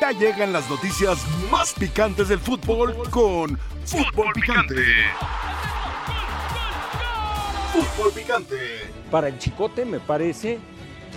Ya llegan las noticias más picantes del fútbol con Fútbol Picante. Fútbol Picante. Para el chicote me parece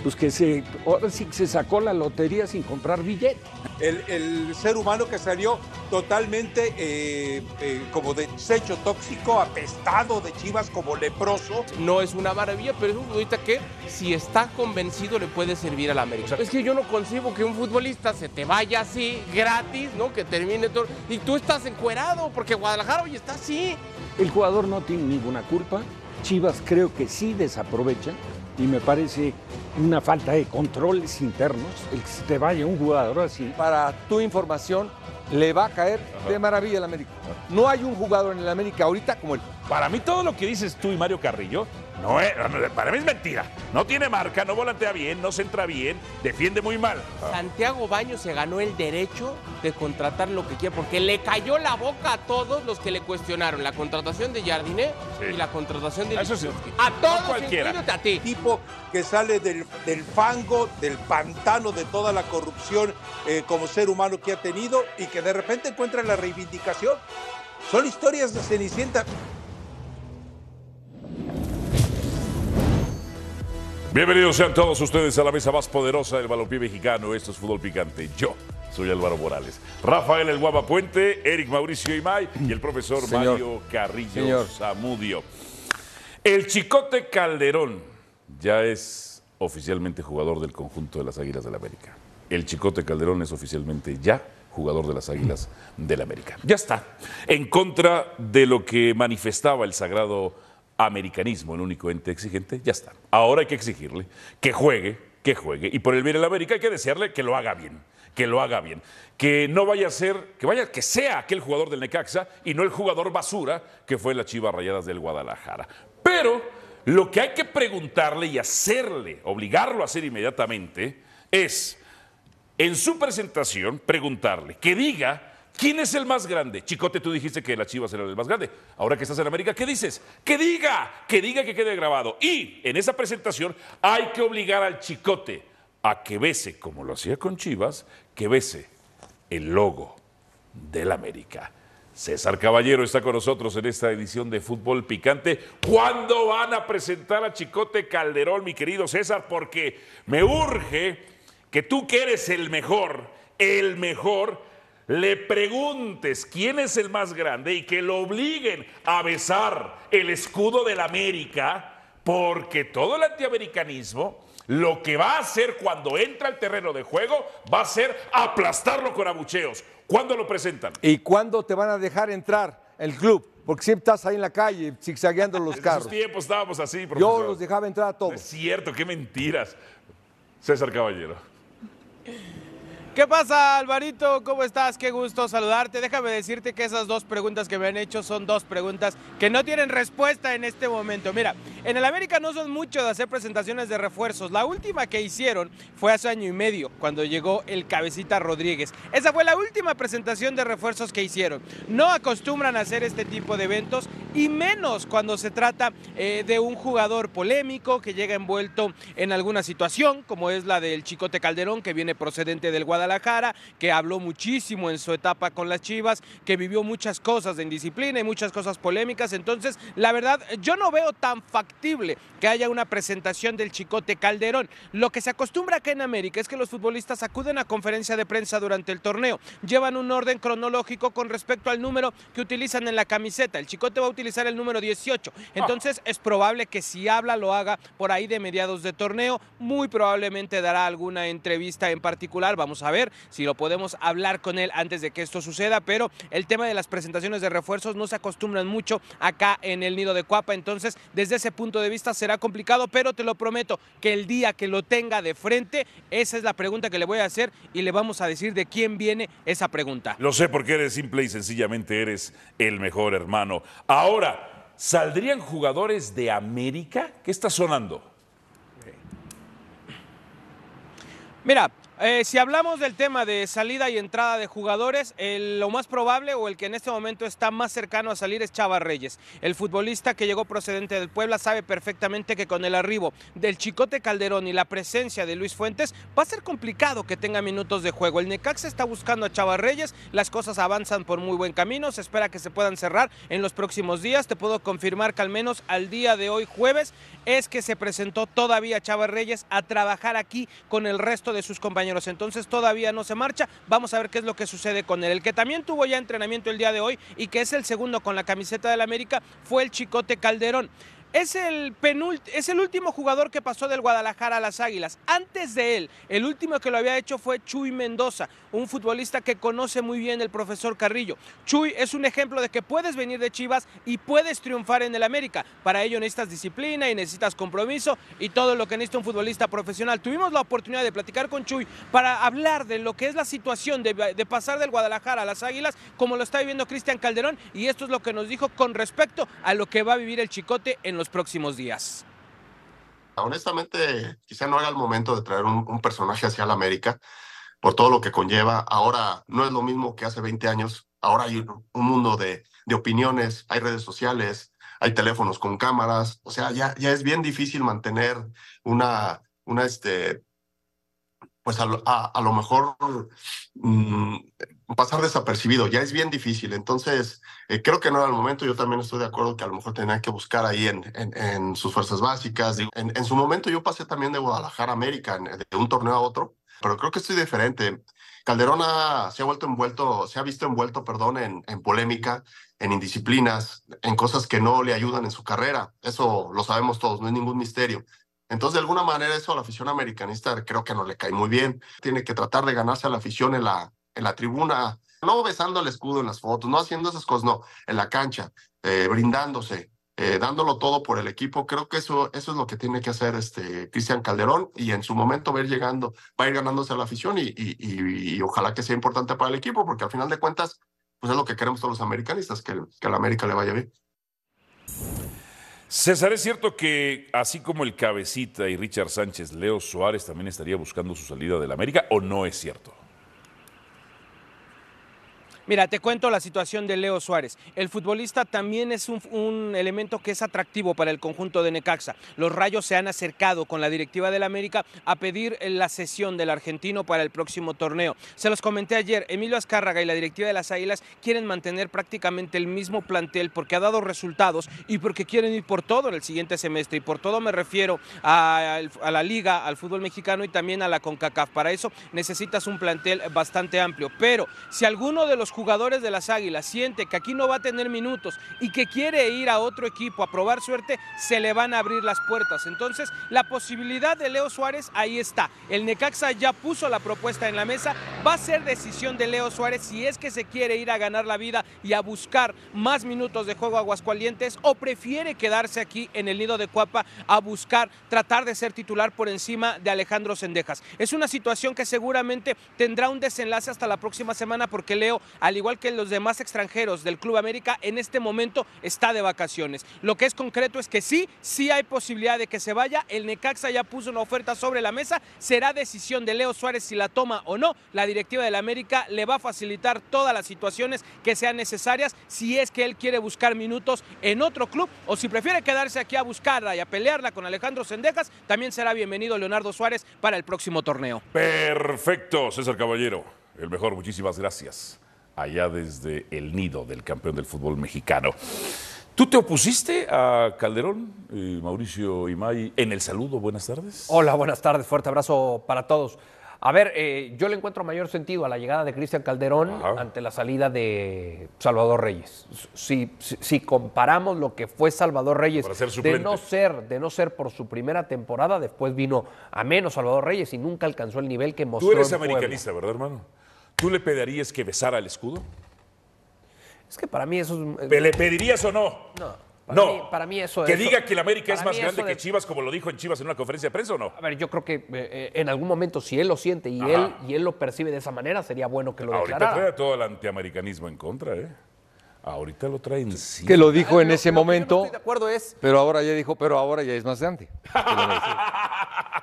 pues que se, ahora sí que se sacó la lotería sin comprar billete. El, el ser humano que salió totalmente eh, eh, como de desecho tóxico, apestado de chivas como leproso. No es una maravilla, pero es un futbolista que si está convencido le puede servir a la América. Es que yo no concibo que un futbolista se te vaya así, gratis, ¿no? Que termine todo. Y tú estás encuerado, porque Guadalajara hoy está así. El jugador no tiene ninguna culpa. Chivas creo que sí desaprovecha y me parece una falta de controles internos el que se te vaya un jugador así. Para tu información, le va a caer de maravilla el América. No hay un jugador en el América ahorita como él. Para mí todo lo que dices tú y Mario Carrillo, no es, para mí es mentira. No tiene marca, no volantea bien, no centra bien, defiende muy mal. Santiago Baño se ganó el derecho de contratar lo que quiera, porque le cayó la boca a todos los que le cuestionaron la contratación de Jardiné Sí. y la contratación de Eso sí. Lewandowski. A No todos, cualquiera. a ti. Tipo que sale del, del fango, del pantano de toda la corrupción eh, como ser humano que ha tenido y que de repente encuentra la reivindicación. Son historias de Cenicienta. Bienvenidos sean todos ustedes a la mesa más poderosa del balompié mexicano. Esto es Fútbol Picante. Yo soy Álvaro Morales. Rafael El Guapa Puente, Eric Mauricio Imay y el profesor Señor. Mario Carrillo Señor. Zamudio. El Chicote Calderón ya es oficialmente jugador del conjunto de las Águilas del América. El Chicote Calderón es oficialmente ya jugador de las Águilas del América. Ya está. En contra de lo que manifestaba el sagrado americanismo, el único ente exigente, ya está. Ahora hay que exigirle que juegue, que juegue. Y por el bien de la América hay que desearle que lo haga bien, que lo haga bien. Que no vaya a ser, que vaya, que sea aquel jugador del Necaxa y no el jugador basura que fue la Chivas Rayadas del Guadalajara. Pero lo que hay que preguntarle y hacerle, obligarlo a hacer inmediatamente, es en su presentación preguntarle, que diga quién es el más grande. Chicote, tú dijiste que la Chivas era el más grande. Ahora que estás en América, ¿qué dices? Que diga, que diga que quede grabado. Y en esa presentación hay que obligar al Chicote a que bese, como lo hacía con Chivas, que bese el logo del América. César Caballero está con nosotros en esta edición de Fútbol Picante. ¿Cuándo van a presentar a Chicote Calderón, mi querido César? Porque me urge que tú que eres el mejor, el mejor, le preguntes quién es el más grande y que lo obliguen a besar el escudo del América, porque todo el antiamericanismo lo que va a hacer cuando entra al terreno de juego va a ser aplastarlo con abucheos. ¿Cuándo lo presentan? ¿Y cuándo te van a dejar entrar el club? Porque siempre estás ahí en la calle zigzagueando los En esos carros. tiempos estábamos así, Yo profesor. los dejaba entrar a No todos. es cierto, qué mentiras. César Caballero. ¿Qué pasa, Alvarito? ¿Cómo estás? Qué gusto saludarte. Déjame decirte que esas dos preguntas que me han hecho son dos preguntas que no tienen respuesta en este momento. Mira, en el América no son mucho de hacer presentaciones de refuerzos. La última que hicieron fue hace año y medio, cuando llegó el Cabecita Rodríguez. Esa fue la última presentación de refuerzos que hicieron. No acostumbran a hacer este tipo de eventos y menos cuando se trata eh, de un jugador polémico que llega envuelto en alguna situación, como es la del Chicote Calderón, que viene procedente del Guadalajara, que habló muchísimo en su etapa con las Chivas, que vivió muchas cosas de indisciplina y muchas cosas polémicas. Entonces, la verdad, yo no veo tan factible que haya una presentación del Chicote Calderón. Lo que se acostumbra acá en América es que los futbolistas acuden a conferencia de prensa durante el torneo, llevan un orden cronológico con respecto al número que utilizan en la camiseta. El Chicote va a utilizar el número 18. Entonces, es probable que si habla lo haga por ahí de mediados de torneo. Muy probablemente dará alguna entrevista en particular. Vamos a si lo podemos hablar con él antes de que esto suceda. Pero el tema de las presentaciones de refuerzos no se acostumbran mucho acá en el nido de Cuapa. Entonces, desde ese punto de vista será complicado, pero te lo prometo que el día que lo tenga de frente, esa es la pregunta que le voy a hacer y le vamos a decir de quién viene esa pregunta. Lo sé porque eres simple y sencillamente eres el mejor hermano. Ahora, ¿saldrían jugadores de América? ¿Qué está sonando? Mira, Eh, si hablamos del tema de salida y entrada de jugadores, lo más probable o el que en este momento está más cercano a salir es Chava Reyes. El futbolista que llegó procedente del Puebla sabe perfectamente que con el arribo del Chicote Calderón y la presencia de Luis Fuentes va a ser complicado que tenga minutos de juego. El Necaxa está buscando a Chava Reyes, las cosas avanzan por muy buen camino, se espera que se puedan cerrar en los próximos días. Te puedo confirmar que al menos al día de hoy, jueves, es que se presentó todavía Chava Reyes a trabajar aquí con el resto de sus compañeros. Entonces todavía no se marcha. Vamos a ver qué es lo que sucede con él. El que también tuvo ya entrenamiento el día de hoy y que es el segundo con la camiseta del América fue el Chicote Calderón. Es el, penult es el último jugador que pasó del Guadalajara a las Águilas. Antes de él, el último que lo había hecho fue Chuy Mendoza, un futbolista que conoce muy bien el profesor Carrillo. Chuy es un ejemplo de que puedes venir de Chivas y puedes triunfar en el América. Para ello necesitas disciplina y necesitas compromiso y todo lo que necesita un futbolista profesional. Tuvimos la oportunidad de platicar con Chuy para hablar de lo que es la situación de, de pasar del Guadalajara a las Águilas, como lo está viviendo Cristian Calderón, y esto es lo que nos dijo con respecto a lo que va a vivir el Chicote en los próximos días. Honestamente, quizá no era el momento de traer un, personaje hacia la América por todo lo que conlleva. Ahora no es lo mismo que hace 20 años. Ahora hay un mundo de, de opiniones, hay redes sociales, hay teléfonos con cámaras. O sea, ya, ya es bien difícil mantener una, una este, pues a a, a lo mejor mm, pasar desapercibido, ya es bien difícil. Entonces, eh, creo que no era el momento. Yo también estoy de acuerdo que a lo mejor tenía que buscar ahí en, en, en sus fuerzas básicas. En, en su momento yo pasé también de Guadalajara a América, de un torneo a otro, pero creo que estoy diferente. Calderón ha- se ha vuelto envuelto, se ha visto envuelto, perdón, en, en polémica, en indisciplinas, en cosas que no le ayudan en su carrera. Eso lo sabemos todos, no es ningún misterio. Entonces, de alguna manera, eso a la afición americanista creo que no le cae muy bien. Tiene que tratar de ganarse a la afición en la, en la tribuna, no besando el escudo en las fotos, no haciendo esas cosas, no, en la cancha, eh, brindándose, eh, dándolo todo por el equipo. Creo que eso, eso es lo que tiene que hacer este Cristian Calderón y en su momento va a ir llegando, va a ir ganándose a la afición y, ojalá que sea importante para el equipo, porque al final de cuentas, pues es lo que queremos todos los americanistas, que, que a la América le vaya bien. César, ¿es cierto que así como el Cabecita y Richard Sánchez, Leo Suárez también estaría buscando su salida del América o no es cierto? Mira, te cuento la situación de Leo Suárez. El futbolista también es un, elemento que es atractivo para el conjunto de Necaxa. Los Rayos se han acercado con la directiva del América a pedir la cesión del argentino para el próximo torneo. Se los comenté ayer, Emilio Azcárraga y la directiva de las Águilas quieren mantener prácticamente el mismo plantel porque ha dado resultados y porque quieren ir por todo en el siguiente semestre. Y por todo me refiero a, a la liga, al fútbol mexicano y también a la CONCACAF. Para eso necesitas un plantel bastante amplio. Pero si alguno de los jugadores de las Águilas siente que aquí no va a tener minutos y que quiere ir a otro equipo a probar suerte, se le van a abrir las puertas. Entonces, la posibilidad de Leo Suárez ahí está. El Necaxa ya puso la propuesta en la mesa. Va a ser decisión de Leo Suárez si es que se quiere ir a ganar la vida y a buscar más minutos de juego Aguascalientes o prefiere quedarse aquí en el nido de Cuapa a buscar tratar de ser titular por encima de Alejandro Sendejas. Es una situación que seguramente tendrá un desenlace hasta la próxima semana porque Leo, al igual que los demás extranjeros del Club América, en este momento está de vacaciones. Lo que es concreto es que sí, sí hay posibilidad de que se vaya. El Necaxa ya puso una oferta sobre la mesa. Será decisión de Leo Suárez si la toma o no. La directiva del América le va a facilitar todas las situaciones que sean necesarias si es que él quiere buscar minutos en otro club o si prefiere quedarse aquí a buscarla y a pelearla con Alejandro Sendejas, también será bienvenido Leonardo Suárez para el próximo torneo. Perfecto, César Caballero. El mejor, muchísimas gracias. Allá desde el nido del campeón del fútbol mexicano. ¿Tú te opusiste a Calderón, eh, Mauricio Imay, en el saludo? Buenas tardes. Hola, buenas tardes, fuerte abrazo para todos. A ver, eh, yo le encuentro mayor sentido a la llegada de Cristian Calderón Ajá. ante la salida de Salvador Reyes. Si, si- si comparamos lo que fue Salvador Reyes, de no ser, de no ser por su primera temporada, después vino a menos Salvador Reyes y nunca alcanzó el nivel que mostró. Tú eres en Puebla. americanista, ¿verdad, hermano? ¿Tú le pedirías que besara el escudo? Es que para mí eso es. ¿Le pedirías o no? No. Para no. mí- para mí eso- Que diga que el América es más grande que Chivas, como lo dijo en Chivas en una conferencia de prensa o no. A ver, yo creo que eh, eh, en algún momento, si él lo siente y Ajá. él, y él lo percibe de esa manera, sería bueno que lo Ahorita declarara. trae todo el antiamericanismo en contra, ¿eh? Ahorita lo traen sí. Que lo dijo en Lo- ese lo que yo no momento, estoy de acuerdo es pero ahora ya dijo, pero ahora ya es más grande.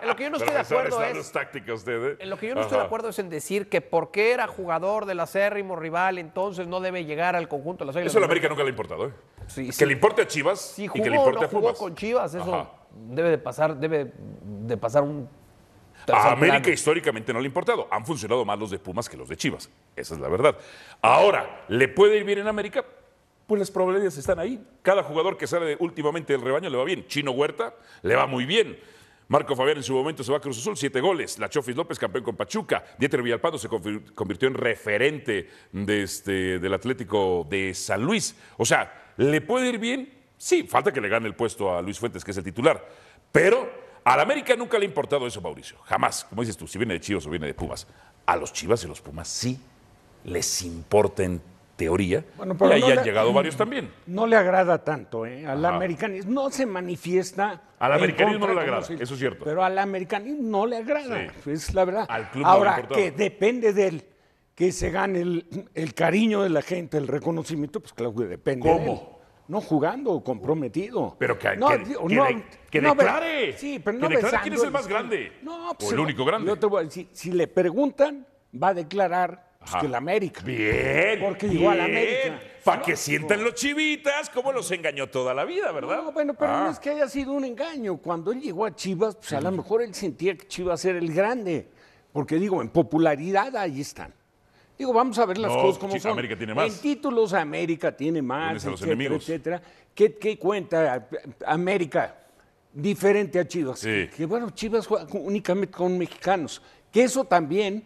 En lo que yo no estoy de acuerdo es- usted, ¿eh? En lo que yo no estoy de acuerdo es en decir que porque era jugador del acérrimo rival, entonces no debe llegar al conjunto de las Águilas. Eso a la América nunca le ha importado, ¿eh? Sí, que sí. le importe a Chivas y jugó que le importe no a jugó con Chivas, eso Ajá. debe de pasar, debe de pasar un A América plano. históricamente no le ha importado. Han funcionado más los de Pumas que los de Chivas. Esa es la verdad. Ahora, ¿le puede ir bien en América? Pues las probabilidades están ahí. Cada jugador que sale últimamente del rebaño le va bien. Chino Huerta le va muy bien. Marco Fabián en su momento se va a Cruz Azul, siete goles. La Chofis López, campeón con Pachuca. Dieter Villalpando se convirtió en referente de este, del Atlético de San Luis. O sea, ¿le puede ir bien? Sí, falta que le gane el puesto a Luis Fuentes, que es el titular. Pero al América nunca le ha importado eso, Mauricio. Jamás. Como dices tú, si viene de Chivas o viene de Pumas. A los Chivas y los Pumas sí les importa en teoría. Bueno, y pero ahí no han le- llegado varios también. No le agrada tanto, ¿eh? Al americanismo no se manifiesta. Al americanismo no le agrada, eso es cierto. Pero al americanismo no le agrada, Sí. es la verdad. Al club Ahora, que depende de él, que se gane el, el cariño de la gente, el reconocimiento, pues claro que depende de ¿Cómo? él. No jugando, comprometido. Pero que- no, que- digo, que no, de- que no be- declare. Sí, pero Que declare quién es el más grande. No, O el único grande. Yo te voy a decir, si le preguntan, va a declarar pues, que el América. Bien. Porque llegó a la América. Para que sientan los chivitas cómo los engañó toda la vida, ¿verdad? No, bueno, pero Ah. no es que haya sido un engaño. Cuando él llegó a Chivas, pues a lo mejor él sentía que Chivas era el grande. Porque digo, en popularidad ahí están. Digo, vamos a ver las No, cosas como sí, son. América tiene más. En títulos América tiene más, etcétera, enemigos. etcétera. ¿Qué, qué cuenta América diferente a Chivas? Sí. Que bueno, Chivas juega únicamente con mexicanos. Que eso también,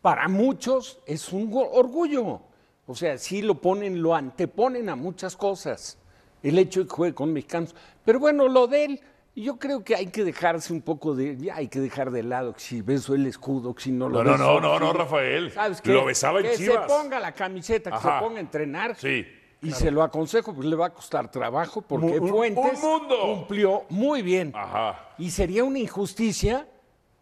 para muchos, es un orgullo. O sea, sí lo ponen, lo anteponen a muchas cosas. El hecho de que juegue con mexicanos. Pero bueno, lo de él, yo creo que hay que dejarse un poco de. Ya hay que dejar de lado que si beso el escudo, que si no lo No, no, beso, no, no, no, si- Rafael. ¿Sabes qué? Lo besaba en que Chivas. se ponga la camiseta, que Ajá. se ponga a entrenar. Sí. Y se lo aconsejo, pues le va a costar trabajo, porque un- Fuentes un mundo. cumplió muy bien. Ajá. Y sería una injusticia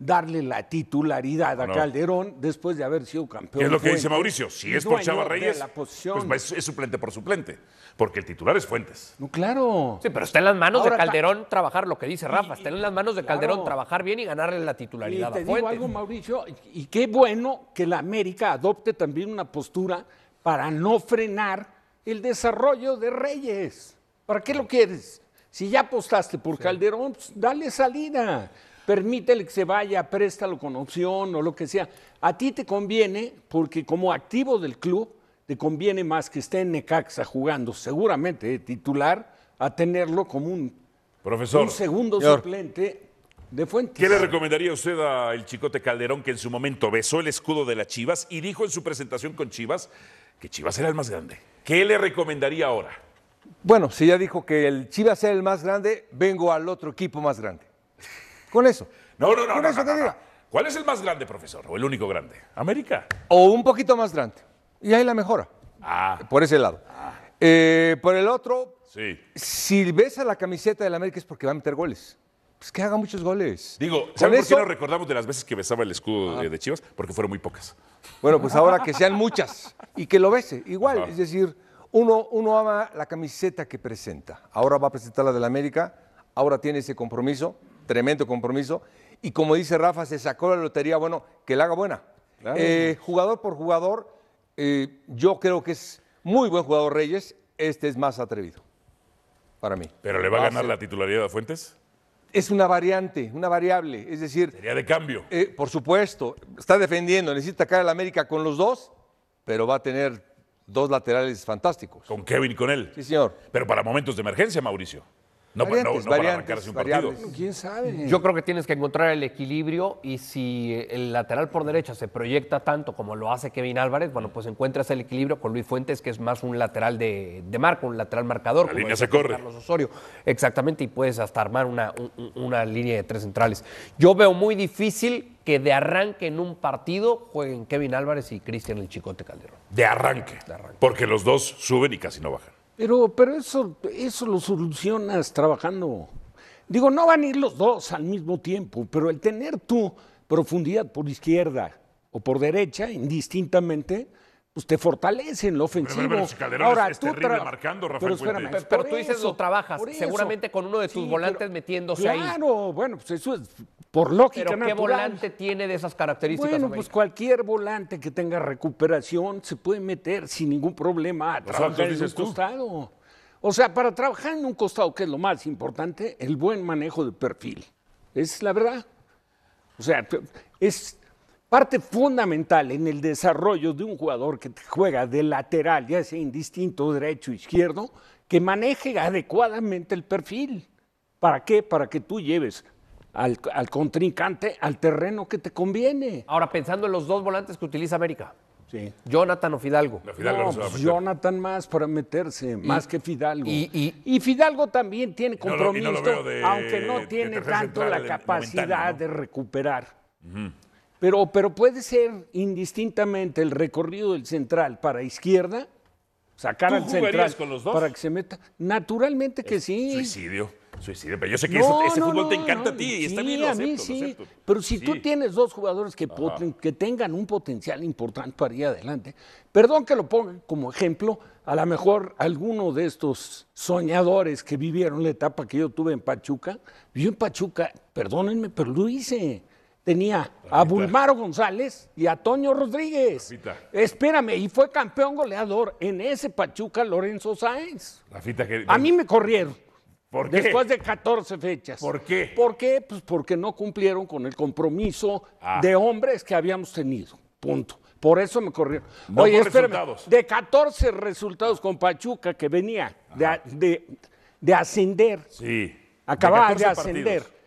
darle la titularidad a No. Calderón después de haber sido campeón. ¿Qué es lo que dice Mauricio? Si es por Chava Reyes, la posición. pues es, suplente por suplente. Porque el titular es Fuentes. No, claro. Sí, pero está en las manos Ahora, de Calderón trabajar lo que dice Rafa. Está en las manos de claro. Calderón trabajar bien y ganarle la Y titularidad te a digo Fuentes. algo, Mauricio, y qué bueno que la América adopte también una postura para no frenar el desarrollo de Reyes. ¿Para qué lo quieres? Si ya apostaste por Calderón, pues, dale salida. Permítele que se vaya, préstalo con opción o lo que sea. A ti te conviene, porque como activo del club, te conviene más que esté en Necaxa jugando, seguramente de titular, a tenerlo como un, Profesor, un segundo Señor. suplente de Fuentes. ¿qué le recomendaría usted al Chicote Calderón que en su momento besó el escudo de las Chivas y dijo en su presentación con Chivas que Chivas era el más grande? ¿Qué le recomendaría ahora? Bueno, si ya dijo que el Chivas era el más grande, vengo al otro equipo más grande. Con eso. No, no, no. Con no, eso no, no, no. ¿Cuál es el más grande, profesor? ¿O el único grande? América. O un poquito más grande. Y ahí la mejora. Ah, Por ese lado. Eh, por el otro, sí. si ves a la camiseta del América es porque va a meter goles. Pues que haga muchos goles. Digo, Con ¿sabe por qué nos recordamos de las veces que besaba el escudo de, de Chivas? Porque fueron muy pocas. Bueno, pues ahora que sean muchas y que lo bese. Igual, Ajá. es decir, uno, uno ama la camiseta que presenta. Ahora va a presentar la del América, ahora tiene ese compromiso, tremendo compromiso. Y como dice Rafa, se sacó la lotería, bueno, que la haga buena. Eh, jugador por jugador, eh, yo creo que es muy buen jugador Reyes, este es más atrevido, para mí. ¿Pero le va a ganar ser- la titularidad a Fuentes? Es una variante, una variable, es decir, Sería de cambio. eh, por supuesto, está defendiendo, necesita caer al América con los dos, pero va a tener dos laterales fantásticos. Con Kevin y con él. Sí, señor. Pero para momentos de emergencia, Mauricio. No, no- Variantes, no para variantes, arrancarse un variables. partido. ¿Quién sabe? Yo creo que tienes que encontrar el equilibrio y si el lateral por derecha se proyecta tanto como lo hace Kevin Álvarez, bueno, pues encuentras el equilibrio con Luis Fuentes, que es más un lateral de, de marca, un lateral marcador. La como línea se corre. Carlos Osorio. Exactamente, y puedes hasta armar una, un- un- una línea de tres centrales. Yo veo muy difícil que de arranque en un partido jueguen Kevin Álvarez y Cristian el Chicote Calderón. De arranque. Porque los dos suben y casi no bajan. Pero, pero eso, eso lo solucionas trabajando. Digo, no van a ir los dos al mismo tiempo, pero el tener tu profundidad por izquierda o por derecha, indistintamente, pues te fortalece en lo ofensivo. pero si Calderón es- es terrible tra- marcando, Rafael pero espérame, Puente. Pero por tú dices eso, lo trabajas, seguramente con uno de tus Sí, volantes pero- metiéndose ahí. Claro, bueno, pues eso es por lógica Pero ¿qué natural. volante tiene de esas características? Bueno, América? pues cualquier volante que tenga recuperación se puede meter sin ningún problema a trabajar en un tú. costado. O sea, para trabajar en un costado, que es lo más importante, el buen manejo de perfil. Es la verdad. O sea, es parte fundamental en el desarrollo de un jugador que te juega de lateral, ya sea indistinto derecho o izquierdo, que maneje adecuadamente el perfil. ¿Para qué? Para que tú lleves al, al contrincante al terreno que te conviene. Ahora, pensando en los dos volantes que utiliza América, Sí. Jonathan o Fidalgo. No, pues. Jonathan más para meterse, más que Fidalgo. y- y- Fidalgo también tiene no lo- y no compromiso, de- aunque no tiene tanto la capacidad de recuperar. Pero, pero puede ser indistintamente el recorrido del central para izquierda, sacar ¿Tú al central con los dos? para que se meta. Naturalmente que sí. Suicidio, suicidio. Pero yo sé que No, ese, no, fútbol te encanta a ti y está bien, lo a mí acepto, lo sí. acepto. Pero si tú tienes dos jugadores que, poten- que tengan un potencial importante para ir adelante, perdón que lo ponga como ejemplo, a lo mejor alguno de estos soñadores que vivieron la etapa que yo tuve en Pachuca, yo en Pachuca, perdónenme, pero lo hice. Tenía a Bulmaro González y a Toño Rodríguez. Rafita. Espérame, y fue campeón goleador en ese Pachuca Lorenzo Sáenz. Rafita, que, A mí me corrieron. ¿Por qué? Después de 14 fechas. ¿Por qué? ¿Por qué? Pues porque no cumplieron con el compromiso Ah. de hombres que habíamos tenido. Punto. Por eso me corrieron. No Oye, espérame. De 14 resultados con Pachuca que venía de, de- de ascender, Sí. acababa de, 14 ascender. partidos.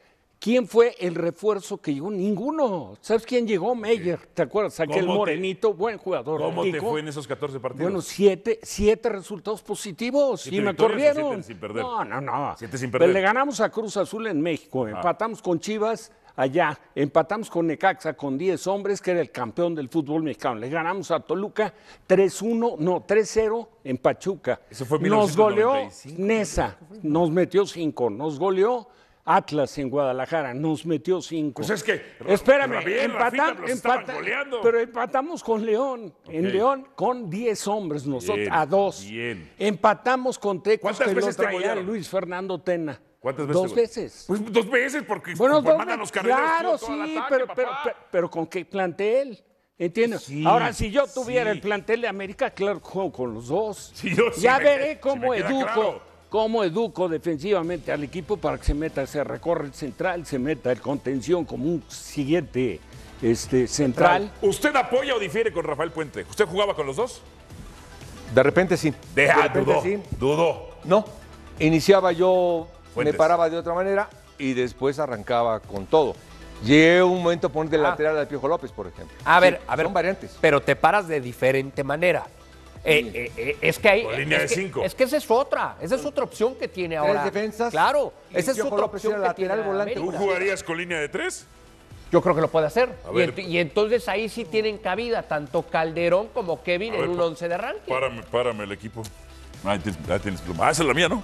¿Quién fue el refuerzo que llegó? Ninguno. ¿Sabes quién llegó? Meyer. ¿Te acuerdas? Aquel ¿Cómo te- morenito, buen jugador. ¿Cómo te fue en esos 14 partidos? Bueno, siete, siete resultados positivos ¿Siete y me corrieron. siete sin perder? No, no, no. Siete sin perder. Ah. le ganamos a Cruz Azul en México, empatamos con Chivas allá, empatamos con Necaxa con 10 hombres, que era el campeón del fútbol mexicano. Le ganamos a Toluca 3-1, no, 3-0 en Pachuca. Eso fue Nos goleó 1995. Nesa, nos metió 5, nos goleó Atlas en Guadalajara, nos metió 5. Pues es que, Espérame, Ra- bien, empatam- Rafita, los estaban empata- goleando. pero empatamos con León. En. León con 10 hombres, nosotros Bien, a dos. bien. Empatamos con Tecos ¿Cuántas que veces lo te traía golearon? Luis Fernando Tena. ¿Cuántas veces? Dos veces. Pues dos veces, porque Bueno, pues, dos mandan los carrileros Claro, sí, ataque, pero, pero, pero, pero ¿con qué plantel? ¿Entiendes? Sí, Ahora, si yo tuviera sí. el plantel de América, claro, juego con los dos. Sí, yo ya me- veré cómo educo, claro. Cómo educo defensivamente al equipo para que se meta, se recorre el central, se meta el contención como un siguiente este, central. ¿Usted apoya o difiere con Rafael Puente? ¿Usted jugaba con los dos? De repente sí. De, De ah, repente dudó, sí. dudó. No. Iniciaba yo, Fuentes. me paraba de otra manera y después arrancaba con todo. Llegué un momento a poner de Ah. lateral al Piojo López, por ejemplo. A ver, Sí, a ver. Son variantes. Pero te paras de diferente manera. Eh, eh, eh, es que hay. Con línea es de que- cinco. Es que esa es otra. Esa es otra opción que tiene ahora. defensas Claro. Esa es otra opción que tiene volante. ¿Tú jugarías con línea de tres? Yo creo que lo puede hacer. A Y, ver. ent- y entonces ahí sí tienen cabida tanto Calderón como Kevin A en ver, un once de arranque. Párame, párame el equipo. Ahí tienes, ahí tienes pluma. Ah, esa es la mía, ¿no?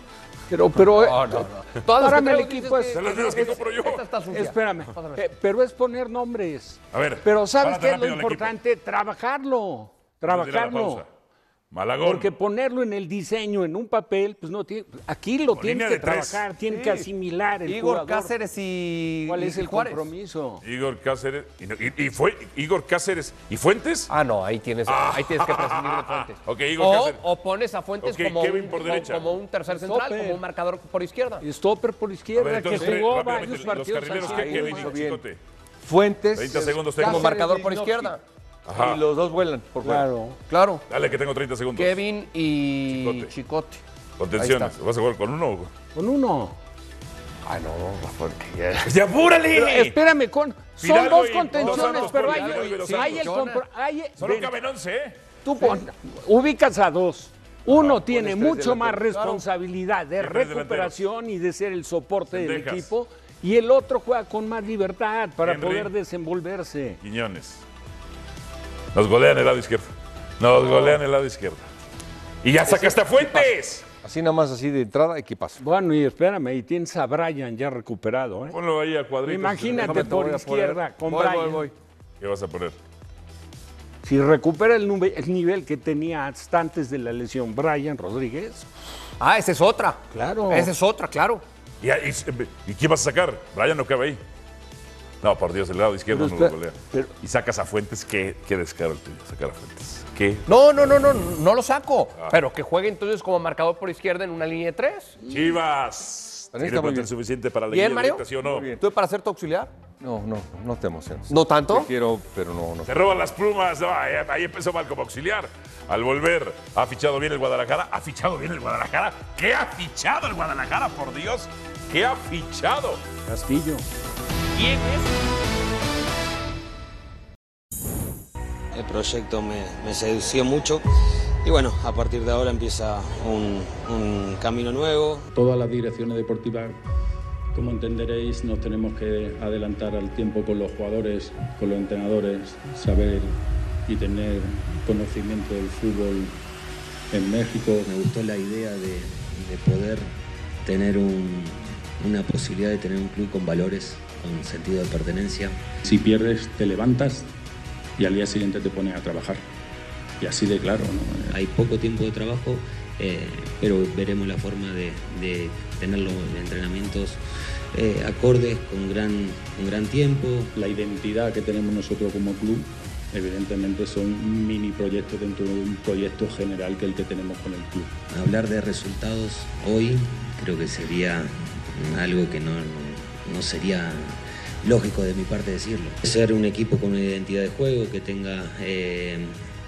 Pero, pero, No, no, no. Todas las que Párame el equipo es- las mismas que compro yo. Esta está sucia. Espérame, eh, pero es poner nombres. A ver, Pero ¿sabes qué es lo importante? Trabajarlo. Trabajarlo. Malagón. Porque ponerlo en el diseño, en un papel, pues no tiene. Aquí lo Con tienes que trabajar, tiene que asimilar el Igor jugador. Cáceres y. ¿Cuál y es el Juárez. compromiso? Igor Cáceres. Y, no- y- y fue Igor Cáceres. ¿Y Fuentes? Ah, no, ahí tienes, ahí tienes que prescindir de Fuentes. Igor o, Cáceres. o pones a Fuentes como, Kevin un, por como- derecha. como un tercer central, Stopper. como un marcador por izquierda. Stopper por izquierda, ver, entonces, que jugó varios los partidos. carrileros, así. ¿qué, ahí Kevin lo hizo y bien. Chicote? Fuentes. 30 segundos. Como marcador por izquierda. Ajá. Y los dos vuelan por fuera. Claro. Claro. Dale, que tengo 30 segundos. Kevin y Chicote. Chicote. Contenciones. ¿Vas a jugar con uno? o- Con uno. Ah, no, Rafael, ya- ¡Ya apúrale! Pero espérame, con, son dos contenciones, Dos pero hay, hay el hay- Solo ven, caben 11, ¿eh? Tú pon- ubicas a dos. Uno tiene mucho más responsabilidad de recuperación y de ser el soporte del equipo. Y el otro juega con más libertad para Henry. poder desenvolverse. Quiñones. Nos golean el lado izquierdo. Nos golean el lado izquierdo. Y ya sacaste a Fuentes. Así nada más así de entrada, equipazo. Bueno, y espérame, y tienes a Brian ya recuperado. ¿eh? Ponlo ahí a cuadritos. Imagínate por izquierda con Voy, Brian. voy, voy. ¿Qué vas a poner? Si recupera el, nube- el nivel que tenía hasta antes de la lesión Brian Rodríguez, Ah, esa es otra. Claro. Esa es otra, claro. ¿Y, y- y quién vas a sacar? Brian no cabe ahí. No, por Dios, el lado izquierdo Pero no lo golea. pero- Y sacas a Fuentes, qué, qué descaro el tuyo, sacar a Fuentes. ¿Qué? No, no, no, no, no lo saco. Pero que juegue entonces como marcador por izquierda en una línea de tres. Chivas. ¿Tiene plantel suficiente para la Bien, línea Mario. directa, sí o no? ¿Tú para ser tu auxiliar? No, no, no te emociones. ¿No tanto? Te quiero, pero no, no. Se roban las plumas. No, ahí, ahí empezó mal como auxiliar. Al volver, ha fichado bien el Guadalajara. ¿Ha fichado bien el Guadalajara? ¿Qué ha fichado el Guadalajara, por Dios? ¿Qué ha fichado? Castillo. ¿Quién es? El proyecto me, me sedució mucho y bueno, a partir de ahora empieza un, un camino nuevo. Todas las direcciones deportivas, como entenderéis, nos tenemos que adelantar al tiempo con los jugadores, con los entrenadores, saber y tener conocimiento del fútbol en México. Me gustó la idea de, de poder tener un- una posibilidad de tener un club con valores, con sentido de pertenencia. Si pierdes, te levantas y al día siguiente te pones a trabajar. Y así de claro, ¿no? Hay poco tiempo de trabajo, eh, pero veremos la forma de, de tener los entrenamientos eh, acordes, con gran, con gran tiempo. La identidad que tenemos nosotros como club, evidentemente, son mini proyectos dentro de un proyecto general que el que tenemos con el club. Hablar de resultados hoy creo que sería algo que no, no- sería lógico de mi parte decirlo. Ser un equipo con una identidad de juego, que tenga eh,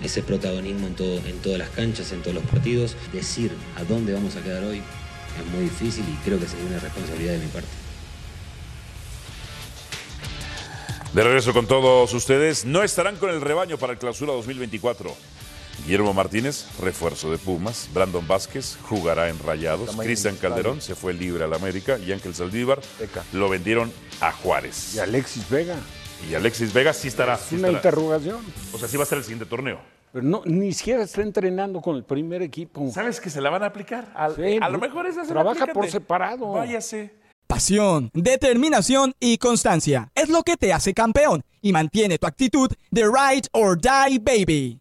ese protagonismo en, todo, en todas las canchas, en todos los partidos. Decir a dónde vamos a quedar hoy es muy difícil y creo que sería una responsabilidad de mi parte. De regreso con todos ustedes, no estarán con el rebaño para el clausura 2024. Guillermo Martínez, refuerzo de Pumas. Brandon Vázquez jugará en Rayados. Cristian. Calderón se fue libre al América. Y Ángel Saldívar Beca. lo vendieron a Juárez. Y Alexis Vega. Y Alexis Vega sí estará. Es sí una estará. interrogación. O sea, sí va a ser el siguiente torneo. Pero no, ni siquiera está entrenando con el primer equipo. ¿Sabes que se la van a aplicar? Al- Sí, a lo mejor esa se la trabaja por separado. Váyase. Pasión, determinación y constancia es lo que te hace campeón y mantiene tu actitud de ride or die baby.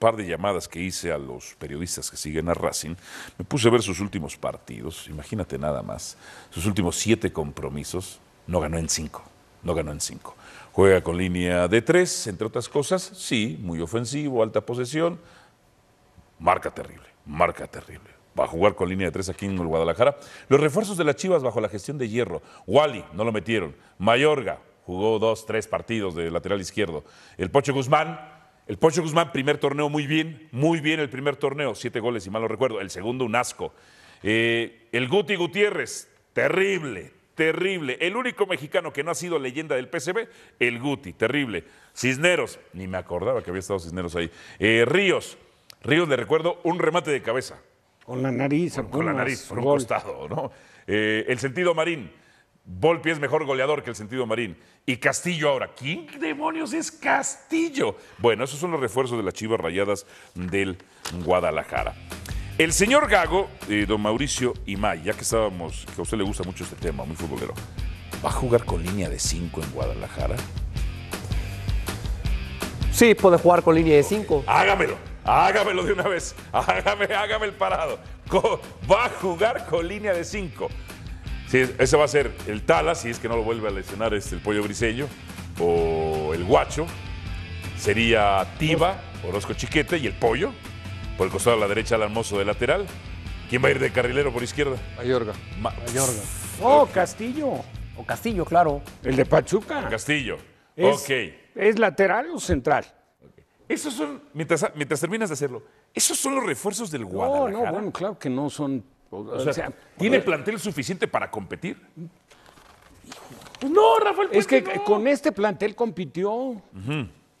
par de llamadas que hice a los periodistas que siguen a Racing, me puse a ver sus últimos partidos, imagínate nada más, sus últimos siete compromisos, no ganó en cinco, no ganó en cinco. Juega con línea de tres, entre otras cosas, sí, muy ofensivo, alta posesión, marca terrible, marca terrible. Va a jugar con línea de tres aquí en el Guadalajara. Los refuerzos de las Chivas bajo la gestión de Hierro. Wally, no lo metieron. Mayorga, jugó dos, tres partidos de lateral izquierdo. El Pocho Guzmán, el Pocho Guzmán, primer torneo muy bien, muy bien el primer torneo, siete goles, si mal no recuerdo. El segundo, un asco. Eh, el Guti Gutiérrez, terrible, terrible. El único mexicano que no ha sido leyenda del PCB, el Guti, terrible. Cisneros, ni me acordaba que había estado Cisneros ahí. Eh, Ríos, Ríos, le recuerdo, un remate de cabeza. Con la nariz. Con, con la nariz, por un gol. costado, ¿no? Eh, el sentido marín. Volpi es mejor goleador que el sentido marín. Y Castillo ahora. ¿Quién demonios es Castillo? Bueno, esos son los refuerzos de las chivas rayadas del Guadalajara. El señor Gago, eh, don Mauricio Imay, ya que estábamos, que a usted le gusta mucho este tema, muy futbolero, ¿va a jugar con línea de 5 en Guadalajara? Sí, puede jugar con línea de 5. Hágamelo, hágamelo de una vez. Hágame, hágame el parado. Va a jugar con línea de 5. Sí, ese va a ser el Tala, si es que no lo vuelve a lesionar este, el pollo briseño, o el Guacho. Sería Tiba, Orozco Chiquete y el pollo. Por el costado a la derecha, el almozo de lateral. ¿Quién va a ir de carrilero por izquierda? Mayorga. Ma- Mayorga. Oh, Castillo. O Castillo, claro. El de Pachuca. Castillo. Es, ok. ¿Es lateral o central? Esos son, mientras, mientras terminas de hacerlo, esos son los refuerzos del No, Guadalajara. no, bueno, claro que no son. O, O sea, sea, ¿tiene plantel suficiente para competir? Pues no, Rafael es que Puente, no. con este plantel compitió.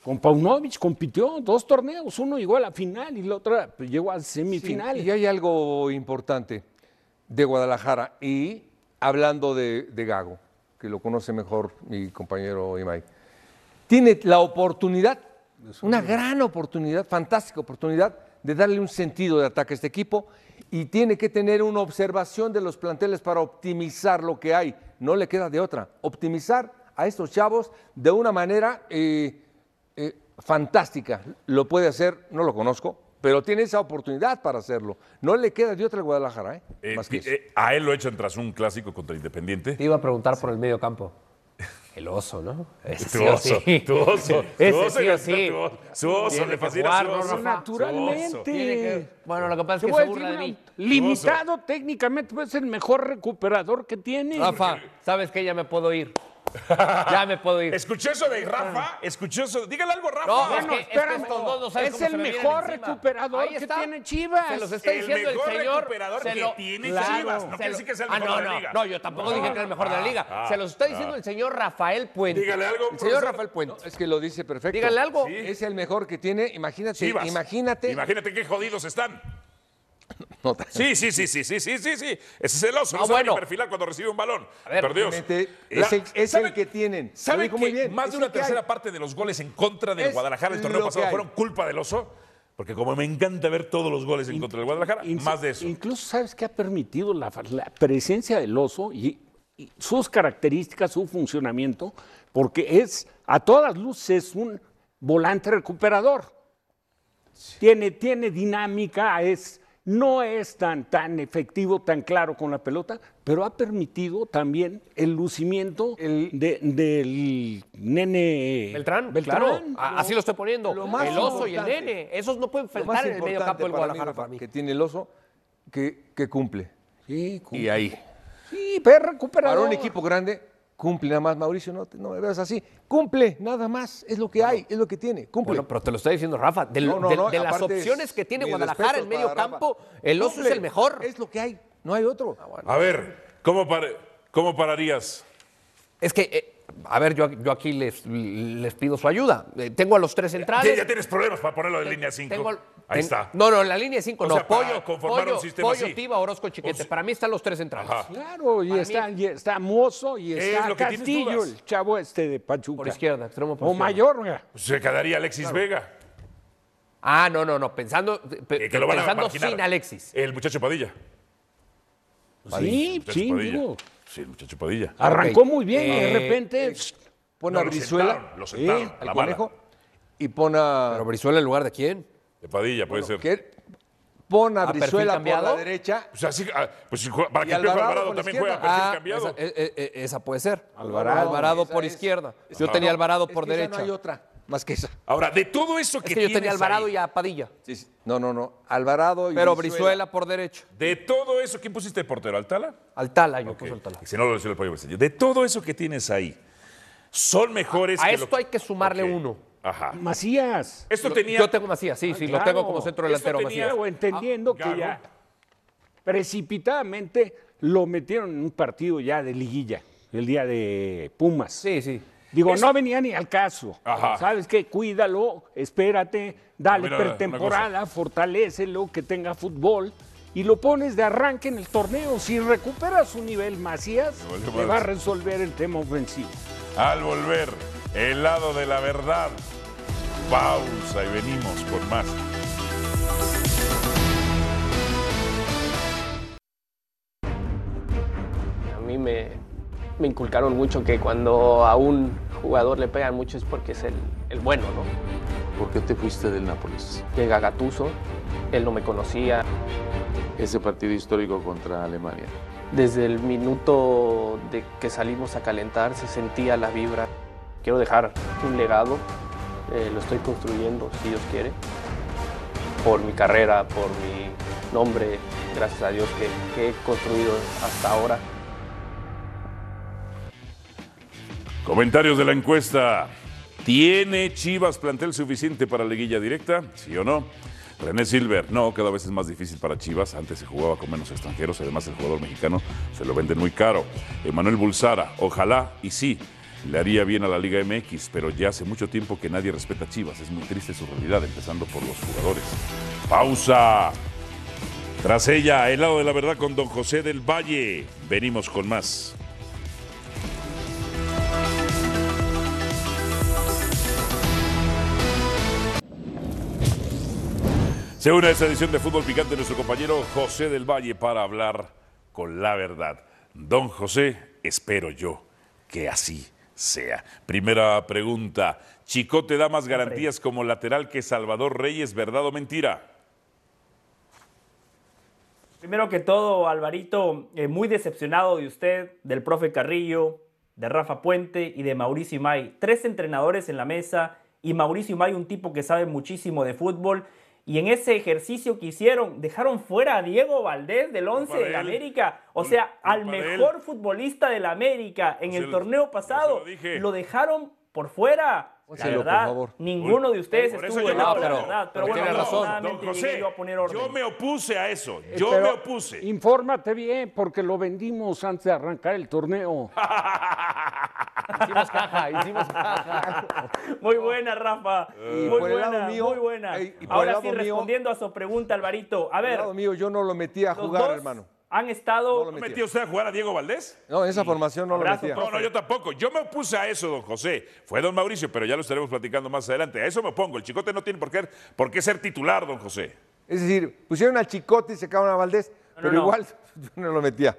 Con Paunovic compitió dos torneos, uno llegó a la final y la otra pues, llegó a semifinal. Sí, y hay algo importante de Guadalajara y hablando de, de Gago, que lo conoce mejor mi compañero Imai, tiene la oportunidad, una gran oportunidad, fantástica oportunidad de darle un sentido de ataque a este equipo y tiene que tener una observación de los planteles para optimizar lo que hay. No le queda de otra, optimizar a estos chavos de una manera eh, eh, fantástica. Lo puede hacer, no lo conozco, pero tiene esa oportunidad para hacerlo. No le queda de otra al Guadalajara, ¿eh? Eh, Más que eso. eh, a él lo echan tras un clásico contra Independiente. Te iba a preguntar por el medio campo. El oso, ¿no? Ese Tu oso, sí. tu oso, tu oso, sí o tu sí. oso, Su oso, le fascina jugar, su ¿no, oso. Naturalmente. Que- Bueno, lo que pasa es que se burla de mí. Limitado técnicamente, puede ser el mejor recuperador que tiene. Rafa, ¿sabes qué? Ya me puedo ir. Ya me puedo ir. ¿Escuchó eso de Rafa? ¿Escuchó eso? Dígale algo, Rafa. No, es Bueno, que, es que espérame. estos dos no saben Es cómo el se me vienen mejor recuperador Ahí que está. tiene Chivas. Se los está El diciendo el, mejor señor. recuperador se que lo- tiene Claro. Chivas. No quiere decir que sea el ah, mejor no, de la liga. no, yo tampoco dije que era el mejor de la liga. ah, se los está diciendo el señor Rafael Puente. Dígale algo, El señor profesor. Rafael Puente. Es que lo dice perfecto. Dígale algo. Sí. Es el mejor que tiene. Imagínate, Chivas. imagínate. Imagínate qué jodidos están. No, Sí, sí, sí, sí, sí, sí, sí, sí. Ese es el oso. No Ah, sabe bueno. ni perfilar cuando recibe un balón. A ver, Por Dios. Es el, es ¿sabe- el que tienen. ¿Sabe que muy bien. más Es de una que hay. tercera parte de los goles en contra del Es Guadalajara el torneo pasado que fueron culpa del oso? Porque como me encanta ver todos los goles en contra del Guadalajara, más de eso. Incluso, ¿sabes qué ha permitido la, la presencia del oso y, y sus características, su funcionamiento? Porque es, a todas luces, un volante recuperador. Tiene, tiene dinámica, es, no es tan, tan efectivo, tan claro con la pelota, pero ha permitido también el lucimiento de- del nene Beltrán, Beltrán. claro. Así lo estoy poniendo. Lo más el oso y el nene. Esos no pueden faltar en el medio campo del mí, Guadalajara para mí. que tiene el oso, que, que cumple. Sí, cum- Y ahí. sí. Para un equipo grande, cumple nada más, Mauricio, no, te- no me veas así. Cumple, nada más, es lo que hay, es lo que tiene, cumple. Bueno, pero te lo está diciendo Rafa. Del- No, no, del- no, de las opciones que tiene Guadalajara en medio Rafa. campo, el oso es el mejor. Es lo que hay, no hay otro. A ver, ¿cómo, par- cómo pararías? Es que, eh, a ver, yo, yo aquí les, les pido su ayuda. Eh, tengo a los tres Ya, centrales. ya tienes problemas para ponerlo en línea 5. Tengo- Ahí ten- está. No, no, en la línea 5 O no. sea, para pollo, conformar pollo, un sistema pollo así. Tiva, Orozco, Chiquete. Para mí están los tres centrales. Ajá. Claro, y está, mí- y está Mozo y Es está lo que tienes Castillo, el chavo este de Pachuca. Por izquierda, extremo por O izquierda. Mayorga. Pues se quedaría Alexis Vega. Ah, no, no, no. Pensando, pe- eh, que lo van a pensando sin Alexis. El muchacho Padilla. Sí, Muchacho sí, Padilla. digo. Sí, el muchacho Padilla. Arrancó muy bien y de Eh, repente. Pon No, a lo Brizuela, sentaron, lo sentaron, al la conejo, y pon a... Pero Brizuela en lugar de quién? De Padilla, puede ser. ¿qué? Pon a ¿A perfil Brizuela por la derecha. Pues así, ah, pues si juega- para que Alvarado Alvarado también izquierda. juega perfil Ah, cambiado. esa, eh, eh, eh, esa puede ser. Alvarado, Alvarado esa por es. izquierda. Yo Ajá. tenía Alvarado Es por que esa derecha. No hay otra más que esa. Ahora, de todo eso Es que, que yo tenía a Alvarado ahí, y a Padilla. Sí, sí. No, no, no. Alvarado y Pero Brizuela por derecha. de todo eso, ¿quién pusiste de portero? ¿Altala? Altala, yo Ok. puse Altala. Si no lo decía el pollo Briseño. De todo eso que tienes ahí, son mejores A que esto lo- hay que sumarle uno. Ajá. Macías. Esto tenía. Yo tengo Macías, sí, sí, lo tengo como centro Esto delantero tenía- Macías. Entendiendo que Gago. ya precipitadamente lo metieron en un partido ya de liguilla, el día de Pumas. Sí, sí. Digo, Eso- no venía ni al caso. Ajá. ¿Sabes qué? Cuídalo, espérate, dale Mira, pretemporada, fortalécelo, que tenga fútbol y lo pones de arranque en el torneo. Si recupera su nivel Macías, le va a resolver el tema ofensivo. Al volver, el lado de la verdad. Pausa y venimos con más. A mí me, me inculcaron mucho que cuando a un jugador le pegan mucho es porque es el, el bueno, ¿no? ¿Por qué te fuiste del Nápoles? Llega Gattuso, él no me conocía. Ese partido histórico contra Alemania. Desde el minuto de que salimos a calentar se sentía la vibra. Quiero dejar un legado, eh, lo estoy construyendo, si Dios quiere, por mi carrera, por mi nombre, gracias a Dios que, que he construido hasta ahora. Comentarios de la encuesta. ¿Tiene Chivas plantel suficiente para liguilla directa? ¿Sí o no? René Silver, no, cada vez es más difícil para Chivas. Antes se jugaba con menos extranjeros, además el jugador mexicano se lo vende muy caro. Emanuel Bulsara, ojalá y sí, le haría bien a la Liga MX, pero ya hace mucho tiempo que nadie respeta Chivas. Es muy triste su realidad, empezando por los jugadores. Pausa. Tras ella, el lado de la verdad con don José del Valle. Venimos con más. Se une a esta edición de Fútbol Picante nuestro compañero José del Valle para hablar con la verdad. Don José, espero yo que así sea. Primera pregunta. ¿Chicote da más garantías como lateral que Salvador Reyes, verdad o mentira? Primero que todo, Alvarito, eh, muy decepcionado de usted, del profe Carrillo, de Rafa Puente y de Mauricio Imay. Tres entrenadores en la mesa y Mauricio Imay un tipo que sabe muchísimo de fútbol. Y en ese ejercicio que hicieron, dejaron fuera a Diego Valdés del 11 de la. América. O sea, al él. mejor futbolista de la América en el torneo pasado. Lo dejaron por fuera. La Pónselo, por favor. ninguno de ustedes Por eso estuvo yo en la opuse. verdad. Pero No, bueno, tiene razón. Don afortunadamente llegué José, yo a poner orden. yo me opuse a eso. Eh, Yo pero me opuse. Infórmate bien, porque lo vendimos antes de arrancar el torneo. Hicimos caja, hicimos caja. Muy buena, Rafa. Y muy por el lado buena, mío- muy buena. Ey, y por el Ahora lado sí, mío- respondiendo a su pregunta, Alvarito. A Al ver, lado mío, yo no lo metí a los jugar, dos hermano. Han estado... No lo ¿No metió usted a jugar a Diego Valdés? No, en esa formación no Abrazo, lo metía. No, no, yo tampoco. Yo me opuse a eso, don José. Fue don Mauricio, pero ya lo estaremos platicando más adelante. A eso me opongo. El chicote no tiene por qué, por qué ser titular, don José. Es decir, pusieron al Chicote y se acaban a Valdés, No, pero no. igual yo no lo metía.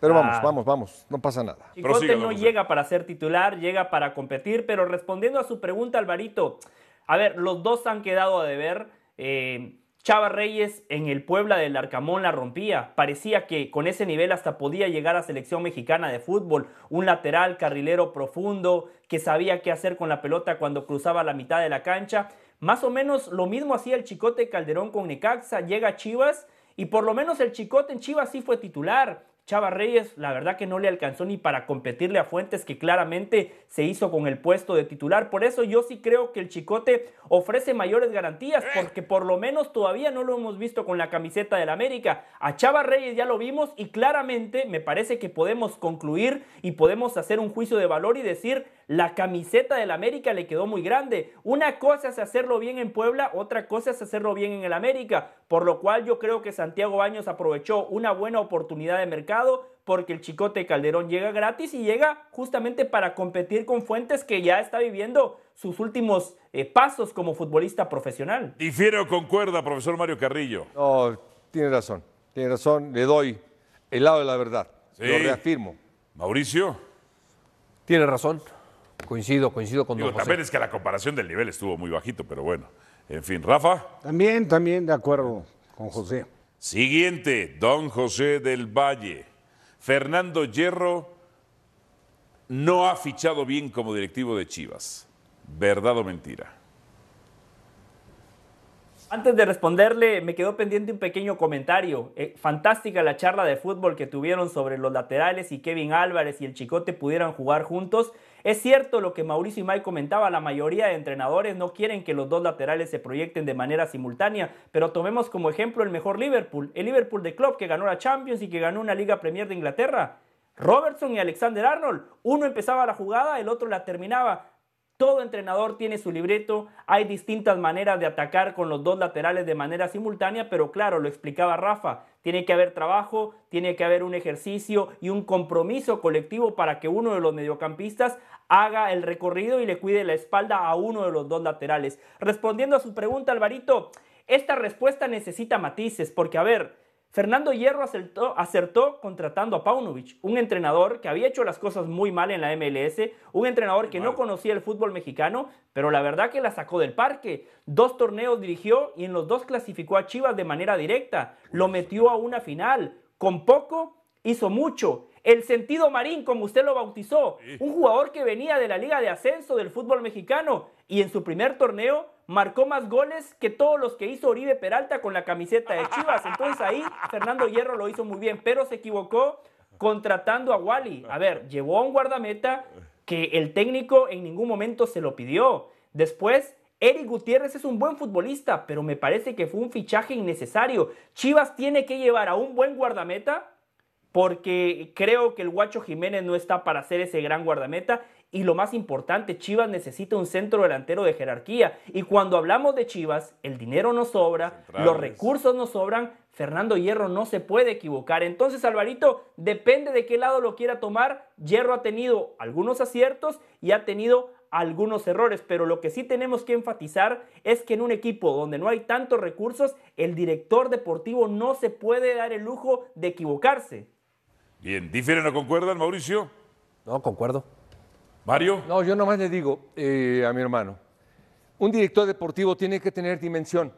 Pero vamos, Ah. vamos, vamos, no pasa nada. Chicote Prosiga, no llega para ser titular, llega para competir, pero respondiendo a su pregunta, Alvarito, a ver, los dos han quedado a deber. Eh, Chava Reyes en el Puebla del Arcamón la rompía. Parecía que con ese nivel hasta podía llegar a selección mexicana de fútbol. Un lateral carrilero profundo que sabía qué hacer con la pelota cuando cruzaba la mitad de la cancha. Más o menos lo mismo hacía el Chicote Calderón con Necaxa. Llega Chivas y por lo menos el Chicote en Chivas sí fue titular. Chava Reyes, la verdad que no le alcanzó ni para competirle a Fuentes, que claramente se hizo con el puesto de titular. Por eso yo sí creo que el Chicote ofrece mayores garantías, porque por lo menos todavía no lo hemos visto con la camiseta del América. A Chava Reyes ya lo vimos y claramente me parece que podemos concluir y podemos hacer un juicio de valor y decir la camiseta del América le quedó muy grande. Una cosa es hacerlo bien en Puebla, otra cosa es hacerlo bien en el América, por lo cual yo creo que Santiago Baños aprovechó una buena oportunidad de mercado porque el Chicote Calderón llega gratis y llega justamente para competir con Fuentes que ya está viviendo sus últimos eh, pasos como futbolista profesional. Difiere o concuerda, profesor Mario Carrillo. No, tiene razón, tiene razón, le doy el lado de la verdad, Sí. lo reafirmo. Mauricio. Tiene razón. Coincido, coincido con Digo, don José. también es que la comparación del nivel estuvo muy bajito, pero bueno. En fin, Rafa. También, también de acuerdo con José. Siguiente, don José del Valle. Fernando Hierro no ha fichado bien como directivo de Chivas. ¿Verdad o mentira? Antes de responderle, me quedó pendiente un pequeño comentario. Eh, fantástica la charla de fútbol que tuvieron sobre los laterales y Kevin Álvarez y el Chicote pudieran jugar juntos. Es cierto lo que Mauricio Imay comentaba, la mayoría de entrenadores no quieren que los dos laterales se proyecten de manera simultánea, pero tomemos como ejemplo el mejor Liverpool, el Liverpool de Klopp que ganó la Champions y que ganó una Liga Premier de Inglaterra. Robertson y Alexander Arnold, uno empezaba la jugada, el otro la terminaba. Todo entrenador tiene su libreto, hay distintas maneras de atacar con los dos laterales de manera simultánea, pero claro, lo explicaba Rafa, tiene que haber trabajo, tiene que haber un ejercicio y un compromiso colectivo para que uno de los mediocampistas haga el recorrido y le cuide la espalda a uno de los dos laterales. Respondiendo a su pregunta, Alvarito, esta respuesta necesita matices, porque a ver, Fernando Hierro acertó, acertó, contratando a Paunovic, un entrenador que había hecho las cosas muy mal en la MLS, un entrenador que no conocía el fútbol mexicano, pero la verdad que la sacó del parque. Dos torneos dirigió y en los dos clasificó a Chivas de manera directa. Lo metió a una final. Con poco hizo mucho. El sentido marín, como usted lo bautizó, un jugador que venía de la Liga de Ascenso del fútbol mexicano y en su primer torneo marcó más goles que todos los que hizo Oribe Peralta con la camiseta de Chivas. Entonces ahí Fernando Hierro lo hizo muy bien, pero se equivocó contratando a Wally. A ver, llevó a un guardameta que el técnico en ningún momento se lo pidió. Después, Eric Gutiérrez es un buen futbolista, pero me parece que fue un fichaje innecesario. Chivas tiene que llevar a un buen guardameta porque creo que el Guacho Jiménez no está para ser ese gran guardameta. Y lo más importante, Chivas necesita un centro delantero de jerarquía. Y cuando hablamos de Chivas, el dinero no sobra, los recursos no sobran. Fernando Hierro no se puede equivocar. Entonces, Alvarito, depende de qué lado lo quiera tomar. Hierro ha tenido algunos aciertos y ha tenido algunos errores, pero lo que sí tenemos que enfatizar es que en un equipo donde no hay tantos recursos, el director deportivo no se puede dar el lujo de equivocarse. Bien, ¿difieren o concuerdan, Mauricio? No, concuerdo. Mario. No, yo nomás le digo eh, a mi hermano, un director deportivo tiene que tener dimensión.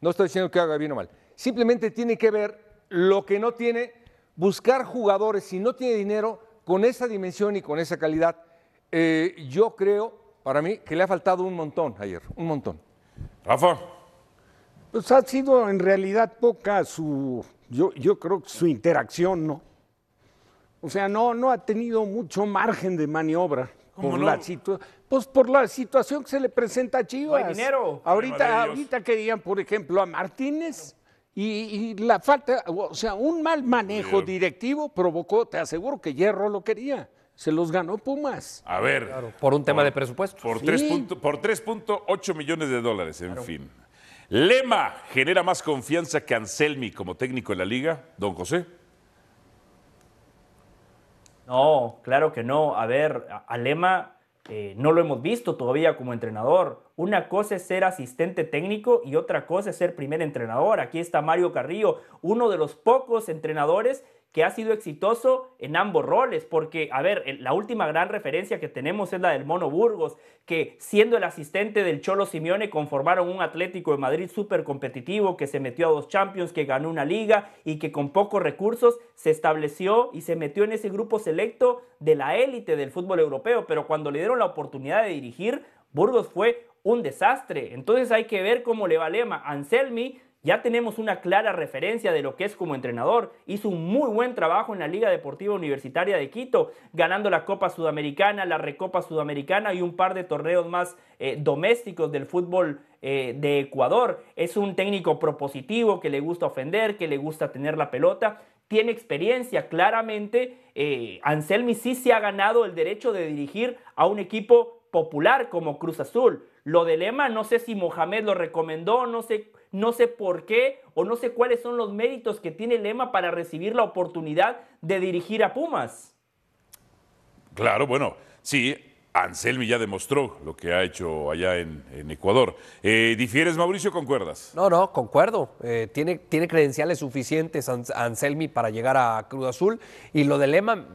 No estoy diciendo que haga bien o mal. Simplemente tiene que ver lo que no tiene, buscar jugadores, si no tiene dinero, con esa dimensión y con esa calidad. Eh, yo creo, para mí, que le ha faltado un montón ayer, un montón. Rafa. Pues ha sido en realidad poca su, yo, yo creo que su interacción, ¿no? O sea, no, no ha tenido mucho margen de maniobra. ¿Cómo por no? la situ- pues por la situación que se le presenta a Chivas. No hay dinero. Ahorita, de ahorita querían, por ejemplo, a Martínez y, y la falta, o sea, un mal manejo Bien. directivo provocó, te aseguro que Hierro lo quería. Se los ganó Pumas. A ver. Por un tema de presupuesto. Por Sí. tres punto- por 3.8 millones de dólares, en fin. Lema genera más confianza que Anselmi como técnico en la liga, don José. No, claro que no. A ver, a- a Lema eh, no lo hemos visto todavía como entrenador. Una cosa es ser asistente técnico y otra cosa es ser primer entrenador. Aquí está Mario Carrillo, uno de los pocos entrenadores que ha sido exitoso en ambos roles, porque, a ver, la última gran referencia que tenemos es la del Mono Burgos, que siendo el asistente del Cholo Simeone conformaron un Atlético de Madrid súper competitivo, que se metió a dos Champions, que ganó una liga y que con pocos recursos se estableció y se metió en ese grupo selecto de la élite del fútbol europeo, pero cuando le dieron la oportunidad de dirigir, Burgos fue un desastre. Entonces hay que ver cómo le va Lema. Anselmi ya tenemos una clara referencia de lo que es como entrenador. Hizo un muy buen trabajo en la Liga Deportiva Universitaria de Quito, ganando la Copa Sudamericana, la Recopa Sudamericana y un par de torneos más eh, domésticos del fútbol eh, de Ecuador. Es un técnico propositivo que le gusta ofender, que le gusta tener la pelota. Tiene experiencia, claramente. eh, Anselmi sí se ha ganado el derecho de dirigir a un equipo popular como Cruz Azul. Lo de Lema, no sé si Mohamed lo recomendó, no sé, no sé por qué o no sé cuáles son los méritos que tiene Lema para recibir la oportunidad de dirigir a Pumas. Claro, bueno, sí, Anselmi ya demostró lo que ha hecho allá en, en Ecuador. Eh, ¿Difieres, Mauricio, o concuerdas? No, no, concuerdo. Eh, tiene, tiene credenciales suficientes Ans- Anselmi para llegar a Cruz Azul. Y lo de Lema,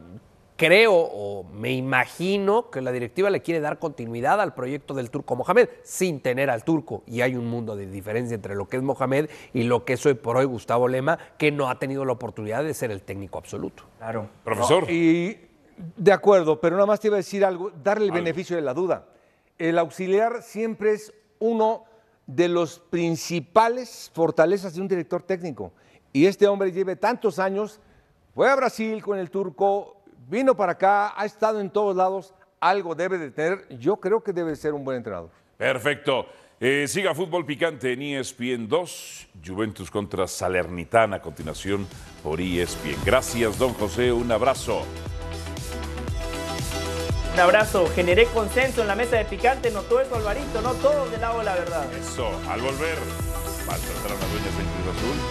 creo o me imagino que la directiva le quiere dar continuidad al proyecto del turco Mohamed sin tener al turco. Y hay un mundo de diferencia entre lo que es Mohamed y lo que es hoy por hoy Gustavo Lema, que no ha tenido la oportunidad de ser el técnico absoluto. Claro. Profesor. No, y de acuerdo, pero nada más te iba a decir algo, darle el beneficio de la duda. El auxiliar siempre es uno de los principales fortalezas de un director técnico. Y este hombre lleve tantos años, fue a Brasil con el turco, vino para acá, ha estado en todos lados, algo debe de tener. Yo creo que debe ser un buen entrenador. Perfecto. Eh, siga Fútbol Picante en ESPN 2, Juventus contra Salernitana a continuación por ESPN. Gracias, don José, un abrazo. Un abrazo, generé consenso en la mesa de picante, notó eso Alvarito, no todos del lado de la verdad. Eso, al volver, maltratar a las dueñas del Cruz Azul.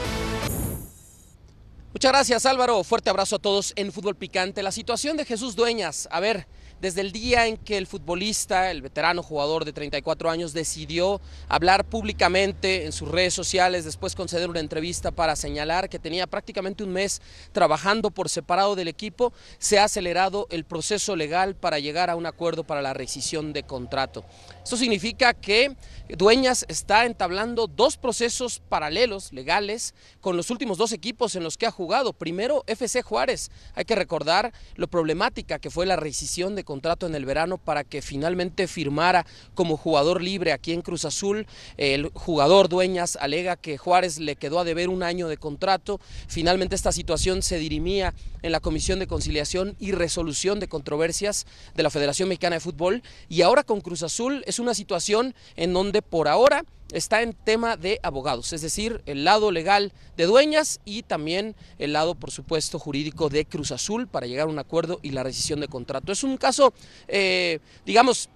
Muchas gracias Álvaro, fuerte abrazo a todos en Fútbol Picante. La situación de Jesús Dueñas, a ver, desde el día en que el futbolista, el veterano jugador de 34 años, decidió hablar públicamente en sus redes sociales, después conceder una entrevista para señalar que tenía prácticamente un mes trabajando por separado del equipo, se ha acelerado el proceso legal para llegar a un acuerdo para la rescisión de contrato. Esto significa que Dueñas está entablando dos procesos paralelos legales con los últimos dos equipos en los que ha jugado Primero, FC Juárez. Hay que recordar lo problemática que fue la rescisión de contrato en el verano para que finalmente firmara como jugador libre aquí en Cruz Azul. El jugador Dueñas alega que Juárez le quedó a deber un año de contrato. Finalmente esta situación se dirimía en la Comisión de Conciliación y Resolución de Controversias de la Federación Mexicana de Fútbol. Y ahora con Cruz Azul es una situación en donde por ahora está en tema de abogados, es decir, el lado legal de dueñas y también el lado, por supuesto, jurídico de Cruz Azul para llegar a un acuerdo y la rescisión de contrato. Es un caso, eh, digamos,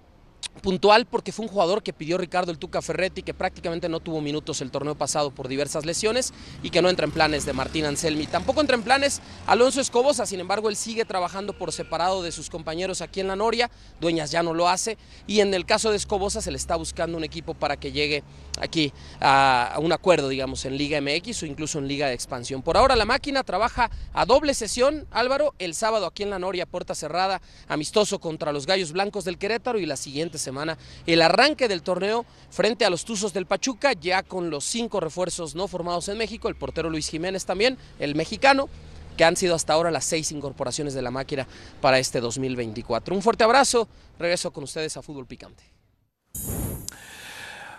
puntual porque fue un jugador que pidió Ricardo el Tuca Ferretti que prácticamente no tuvo minutos el torneo pasado por diversas lesiones y que no entra en planes de Martín Anselmi. Tampoco entra en planes Alonso Escobosa, sin embargo él sigue trabajando por separado de sus compañeros aquí en la Noria, Dueñas ya no lo hace y en el caso de Escobosa se le está buscando un equipo para que llegue aquí a, un acuerdo, digamos, en Liga MX o incluso en Liga de Expansión. Por ahora la máquina trabaja a doble sesión, Álvaro, el sábado aquí en la Noria, puerta cerrada, amistoso contra los Gallos Blancos del Querétaro y la siguiente semana el arranque del torneo frente a los Tuzos del Pachuca, ya con los cinco refuerzos no formados en México, el portero Luis Jiménez también, el mexicano, que han sido hasta ahora las seis incorporaciones de la máquina para este 2024. Un fuerte abrazo, regreso con ustedes a Fútbol Picante.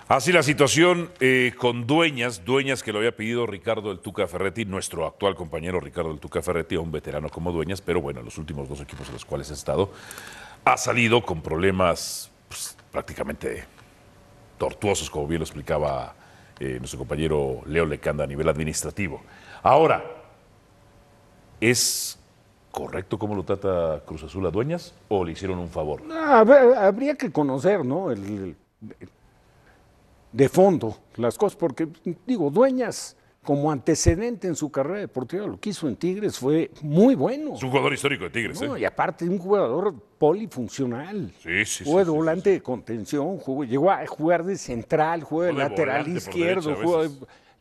Así la situación eh, con Dueñas, Dueñas que lo había pedido Ricardo El Tuca Ferretti, nuestro actual compañero Ricardo El Tuca Ferretti, un veterano como Dueñas, pero bueno, los últimos dos equipos en los cuales ha estado, ha salido con problemas prácticamente tortuosos, como bien lo explicaba eh, nuestro compañero Leo Lecanda a nivel administrativo. Ahora, ¿es correcto cómo lo trata Cruz Azul a Dueñas o le hicieron un favor? Habría que conocer, ¿no? El- de fondo las cosas, porque digo, Dueñas como antecedente en su carrera deportiva, lo que hizo en Tigres fue muy bueno. Es un jugador histórico de Tigres, No, ¿eh? y aparte un jugador polifuncional. Sí, sí, Jugó de sí, sí, volante de contención, jugó- llegó a jugar de central, jugó de lateral izquierdo, jugó de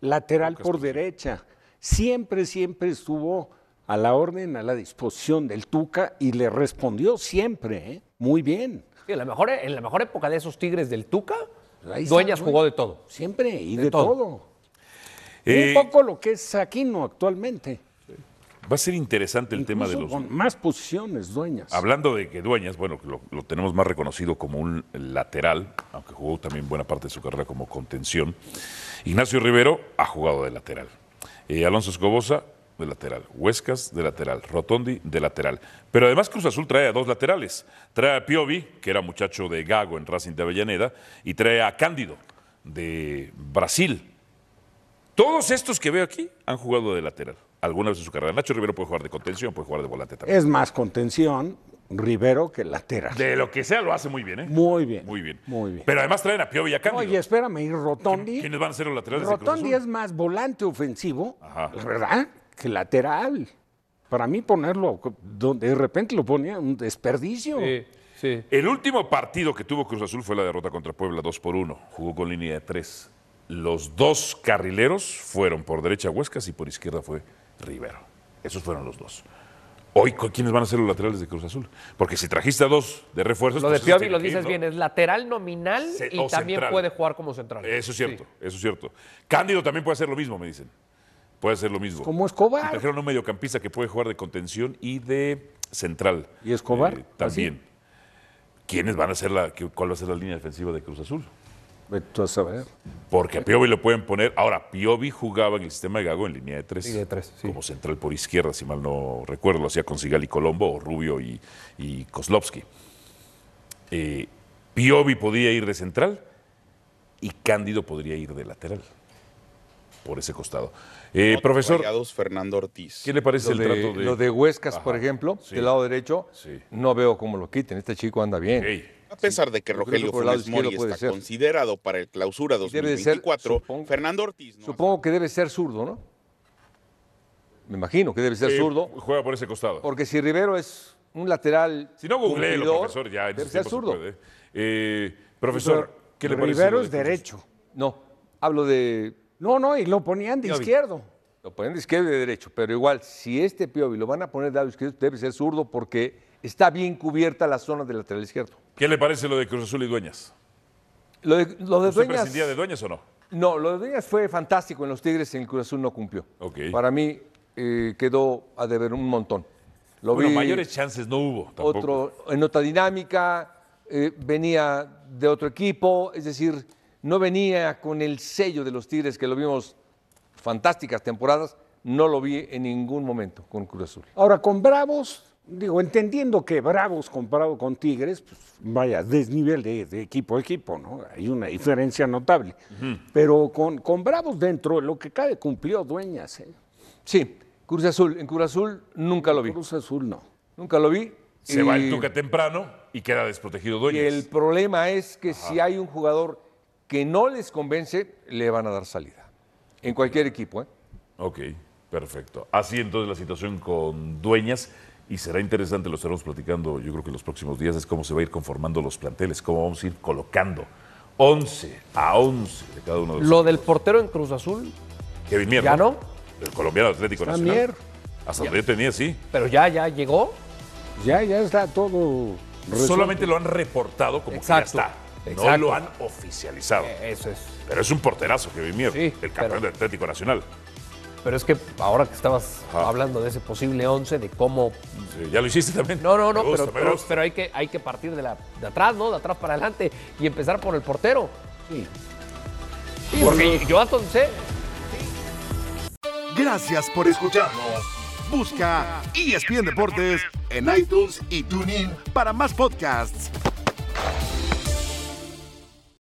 lateral por derecha. Siempre, siempre estuvo a la orden, a la disposición del Tuca y le respondió siempre, ¿eh? muy bien. Sí, en, la mejor, en la mejor época de esos Tigres del Tuca, Dueñas jugó de todo. Siempre, y de, De todo. todo. Eh, Un poco lo que es Aquino actualmente. Va a ser interesante el tema de los... Con más posiciones, Dueñas. Hablando de que Dueñas, bueno, lo, lo tenemos más reconocido como un lateral, aunque jugó también buena parte de su carrera como contención. Ignacio Rivero ha jugado de lateral. Eh, Alonso Escobosa, de lateral. Huescas, de lateral. Rotondi, de lateral. Pero además Cruz Azul trae a dos laterales. Trae a Piovi, que era muchacho de Gago en Racing de Avellaneda, y trae a Cándido, de Brasil. Todos estos que veo aquí han jugado de lateral. Alguna vez en su carrera. Nacho Rivero puede jugar de contención, puede jugar de volante también. Es más contención Rivero que lateral. De lo que sea lo hace muy bien, ¿eh? Muy bien. Muy bien. Muy bien. Pero además traen a a Cándido. Oye, espérame, y Rotondi. ¿Quiénes van a ser los laterales Rotondi es más volante ofensivo, Ajá. ¿verdad? Que lateral. Para mí ponerlo, donde de repente lo ponía un desperdicio. sí. El último partido que tuvo Cruz Azul fue la derrota contra Puebla 2 por 1. Jugó con línea de 3. Los dos carrileros fueron por derecha Huescas y por izquierda fue Rivero. Esos fueron los dos. Hoy, ¿cu- ¿quiénes van a ser los laterales de Cruz Azul? Porque si trajiste a dos de refuerzos. Lo de pues esos Piovi lo ir, dices ¿no? bien, es lateral nominal Se- y también central. puede jugar como central. Eso es cierto, eso es cierto. Cándido también puede hacer lo mismo, me dicen. Puede hacer lo mismo. Como Escobar. Y trajeron un mediocampista que puede jugar de contención y de central. ¿Y Escobar? Eh, también. ¿Quiénes van a ser la, cuál va a ser la línea defensiva de Cruz Azul? Tú a saber. Porque a Piovi lo pueden poner. Ahora, Piovi jugaba en el sistema de Gago en línea de tres. Línea de tres, sí. Como central por izquierda, si mal no recuerdo. Lo hacía con Sigali Colombo, o Rubio y, y Kozlovsky. Eh, Piovi podía ir de central y Cándido podría ir de lateral. Por ese costado. Eh, profesor, Fernando Ortiz. ¿qué le parece Lo el de, trato de. lo de Huescas, Ajá, por ejemplo, sí. del lado derecho, Sí. no veo cómo lo quiten. Este chico anda bien. Ey, A pesar de que que Rogelio lado Funes Mori puede está ser. considerado para el clausura Debe de ser, 2024, supongo- Fernando Ortiz no Supongo que debe ser zurdo, ¿no? Me imagino que debe ser eh, zurdo, Juega por ese costado. porque si Rivero es un lateral. Si no, googleelo, profesor, ya en Debe ser se zurdo. puede. Eh, profesor, ¿qué le parece? Rivero de es derecho. No, hablo de. No, no, y lo ponían de Piovi. izquierdo. Lo ponen de izquierdo y de derecho, pero igual, si este Piovi lo van a poner de lado izquierdo, debe ser zurdo porque está bien cubierta la zona del lateral izquierdo. ¿Qué le parece lo de Cruz Azul y Dueñas? Lo de, lo de ¿Usted Dueñas. prescindía de Dueñas o no? No, lo de Dueñas fue fantástico en los Tigres, en el Cruz Azul no cumplió. Ok. Para mí, eh, quedó a deber un montón. Lo bueno, vi mayores chances no hubo. Tampoco. otro, en otra dinámica, eh, venía de otro equipo, es decir, no venía con el sello de los Tigres que lo vimos fantásticas temporadas, no lo vi en ningún momento con Cruz Azul. Ahora, con Bravos, digo, entendiendo que Bravos comparado con Tigres, pues vaya, desnivel de, de equipo a equipo, ¿no? Hay una diferencia notable. Pero con, con Bravos dentro, lo que cabe cumplió Dueñas, ¿eh? Sí, Cruz Azul, en Cruz Azul nunca lo vi. Cruz Azul no. Nunca lo vi. Se va y- el Tuca temprano y queda desprotegido Y Dueñas. el problema es que si hay un jugador que no les convence, le van a dar salida. En cualquier equipo, ¿eh? Ok, perfecto. Así entonces la situación con Dueñas y será interesante, lo estaremos platicando yo creo que en los próximos días, es cómo se va a ir conformando los planteles, cómo vamos a ir colocando 11 a 11 de cada uno de los Lo del portero en Cruz Azul, Kevin Mier, ¿Ya no? El colombiano Atlético Está Nacional. Mier. Hasta donde yo tenía, sí. pero ya, ya llegó. Ya, ya está todo. resuelto. Solamente lo han reportado como Exacto, que ya está. No lo han oficializado. Eso es. Pero es un porterazo, Kevin Mier, Sí, el campeón del Atlético Nacional. Pero es que ahora que estabas hablando de ese posible 11, de cómo... Sí, ya lo hiciste también. No, no, no, gusta, pero, pero, hay, que, hay que partir de, la, de atrás, ¿no? De atrás para adelante y empezar por el portero. Sí. Porque yo hasta donde sé, Gracias por escucharnos. Busca ESPN Deportes en iTunes y TuneIn para más podcasts.